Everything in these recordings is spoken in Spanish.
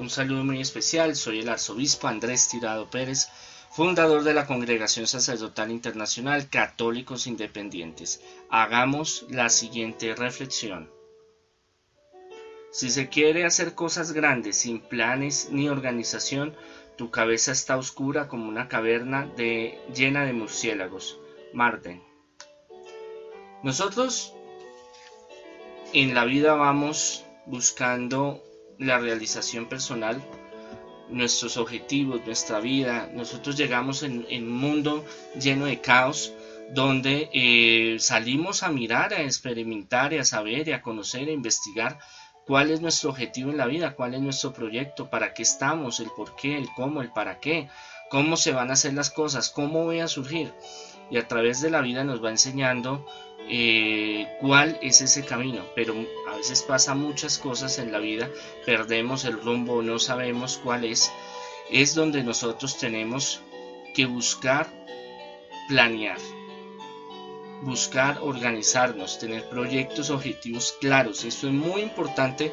Un saludo muy especial, soy el arzobispo Andrés Tirado Pérez, fundador de la Congregación Sacerdotal Internacional Católicos Independientes. Hagamos la siguiente reflexión. Si se quiere hacer cosas grandes sin planes ni organización, tu cabeza está oscura como una caverna llena de murciélagos. Marden. Nosotros en la vida vamos buscando la realización personal, nuestros objetivos, nuestra vida. Nosotros llegamos en, un mundo lleno de caos donde eh, salimos a mirar, a experimentar, a saber, a conocer, a investigar cuál es nuestro objetivo en la vida, cuál es nuestro proyecto, para qué estamos, el por qué, el cómo, el para qué, cómo se van a hacer las cosas, cómo voy a surgir. Y a través de la vida nos va enseñando eh, cuál es ese camino, pero a veces pasa muchas cosas en la vida, perdemos el rumbo, no sabemos cuál es, es donde nosotros tenemos que buscar planear, buscar organizarnos, tener proyectos, objetivos claros. Esto es muy importante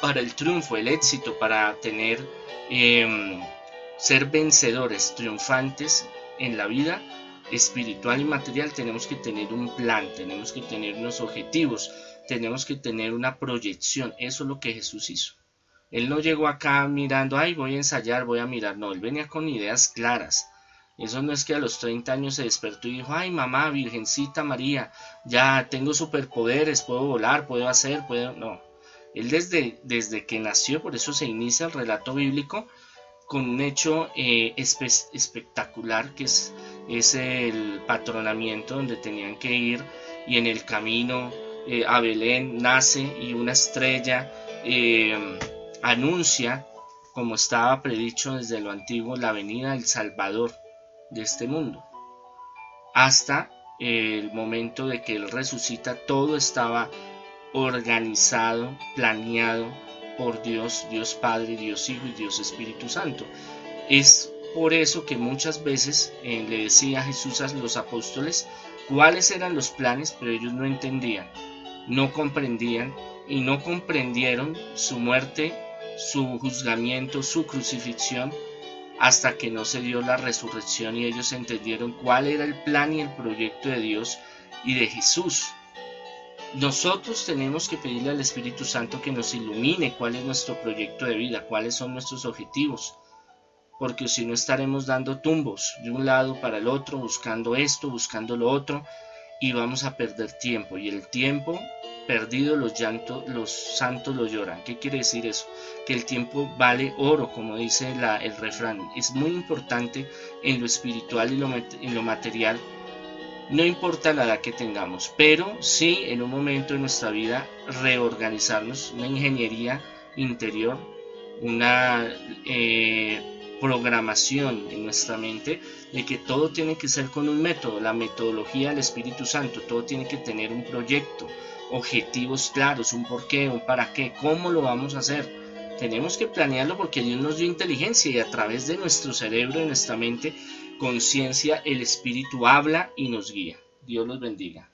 para el triunfo, el éxito, para tener, em, ser vencedores, triunfantes en la vida espiritual y material tenemos que tener un plan, tenemos que tener unos objetivos, tenemos que tener una proyección. Eso es lo que Jesús hizo. Él no llegó acá mirando, ay, voy a ensayar, voy a mirar. No, él venía con ideas claras. Eso no es que a los 30 años se despertó y dijo, ay, mamá, Virgencita María, ya tengo superpoderes, puedo volar, puedo hacer, puedo... No. Él desde, desde que nació, por eso se inicia el relato bíblico, con un hecho eh, espectacular que es es el patronamiento donde tenían que ir y en el camino eh, a Belén nace y una estrella eh, anuncia, como estaba predicho desde lo antiguo, la venida del Salvador de este mundo. Hasta el momento de que Él resucita, todo estaba organizado, planeado por Dios, Dios Padre, Dios Hijo y Dios Espíritu Santo. Es por eso que muchas veces eh, le decía Jesús a los apóstoles cuáles eran los planes, pero ellos no entendían, no comprendían y no comprendieron su muerte, su juzgamiento, su crucifixión, hasta que no se dio la resurrección y ellos entendieron cuál era el plan y el proyecto de Dios y de Jesús. Nosotros tenemos que pedirle al Espíritu Santo que nos ilumine cuál es nuestro proyecto de vida, cuáles son nuestros objetivos, porque si no estaremos dando tumbos de un lado para el otro, buscando esto, buscando lo otro, y vamos a perder tiempo. Y el tiempo perdido los llantos, los santos lo lloran. ¿Qué quiere decir eso? Que el tiempo vale oro, como dice el refrán. Es muy importante en lo espiritual y en lo material. No importa la edad que tengamos, pero sí en un momento de nuestra vida reorganizarnos, una ingeniería interior, una eh, programación en nuestra mente de que todo tiene que ser con un método, la metodología del Espíritu Santo, todo tiene que tener un proyecto, objetivos claros, un por qué, un para qué, cómo lo vamos a hacer. Tenemos que planearlo porque Dios nos dio inteligencia y a través de nuestro cerebro, de nuestra mente, conciencia, el Espíritu habla y nos guía. Dios los bendiga.